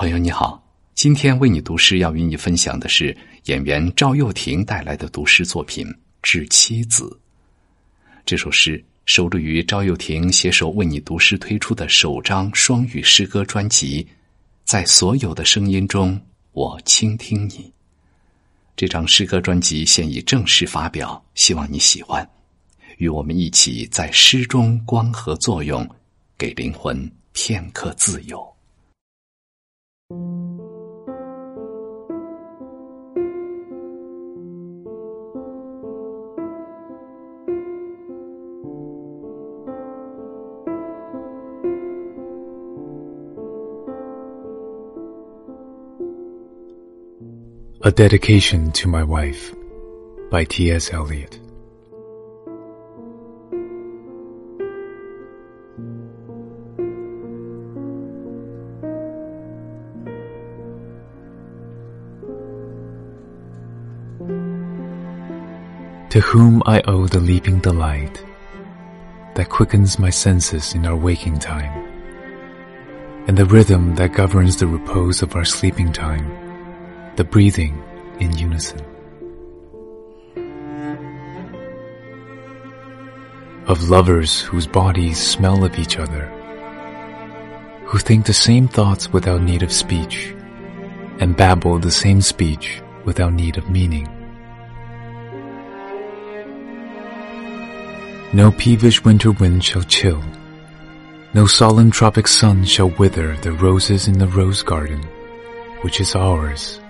朋友你好，今天为你读诗要与你分享的是演员赵又廷带来的读诗作品《致妻子》。这首诗收录于赵又廷携手为你读诗推出的首张双语诗歌专辑《在所有的声音中，我倾听你》。这张诗歌专辑现已正式发表，希望你喜欢。与我们一起在诗中光合作用，给灵魂片刻自由。A Dedication to My Wife by T.S. Eliot. To whom I owe the leaping delight that quickens my senses in our waking time, and the rhythm that governs the repose of our sleeping time the breathing in unison. Of lovers whose bodies smell of each other, who think the same thoughts without need of speech, and babble the same speech without need of meaning. No peevish winter wind shall chill, no sullen tropic sun shall wither the roses in the rose garden, which is ours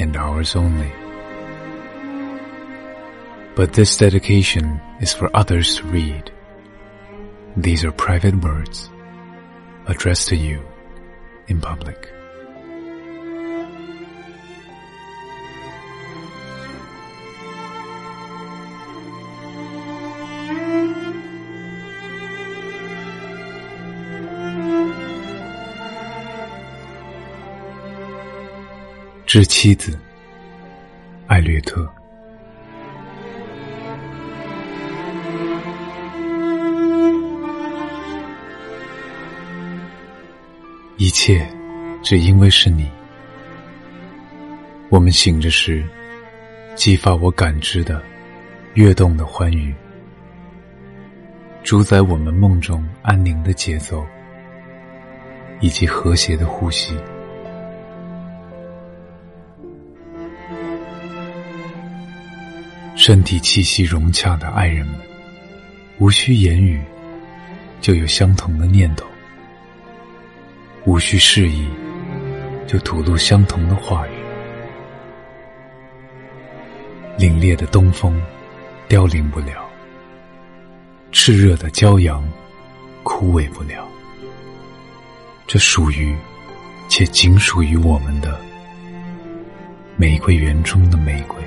and ours only. But this dedication is for others to read. These are private words addressed to you in public. 致妻子，艾略特。一切只因为是你。我们醒着时，激发我感知的跃动的欢愉，主宰我们梦中安宁的节奏，以及和谐的呼吸。身体气息融洽的爱人们，无需言语，就有相同的念头；无需示意，就吐露相同的话语。凛冽的东风，凋零不了；炽热的骄阳，枯萎不了。这属于，且仅属于我们的玫瑰园中的玫瑰。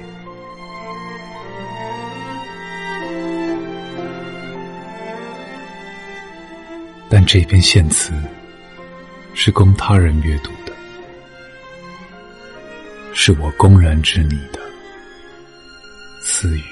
但这篇献词是供他人阅读的，是我公然致你的私语。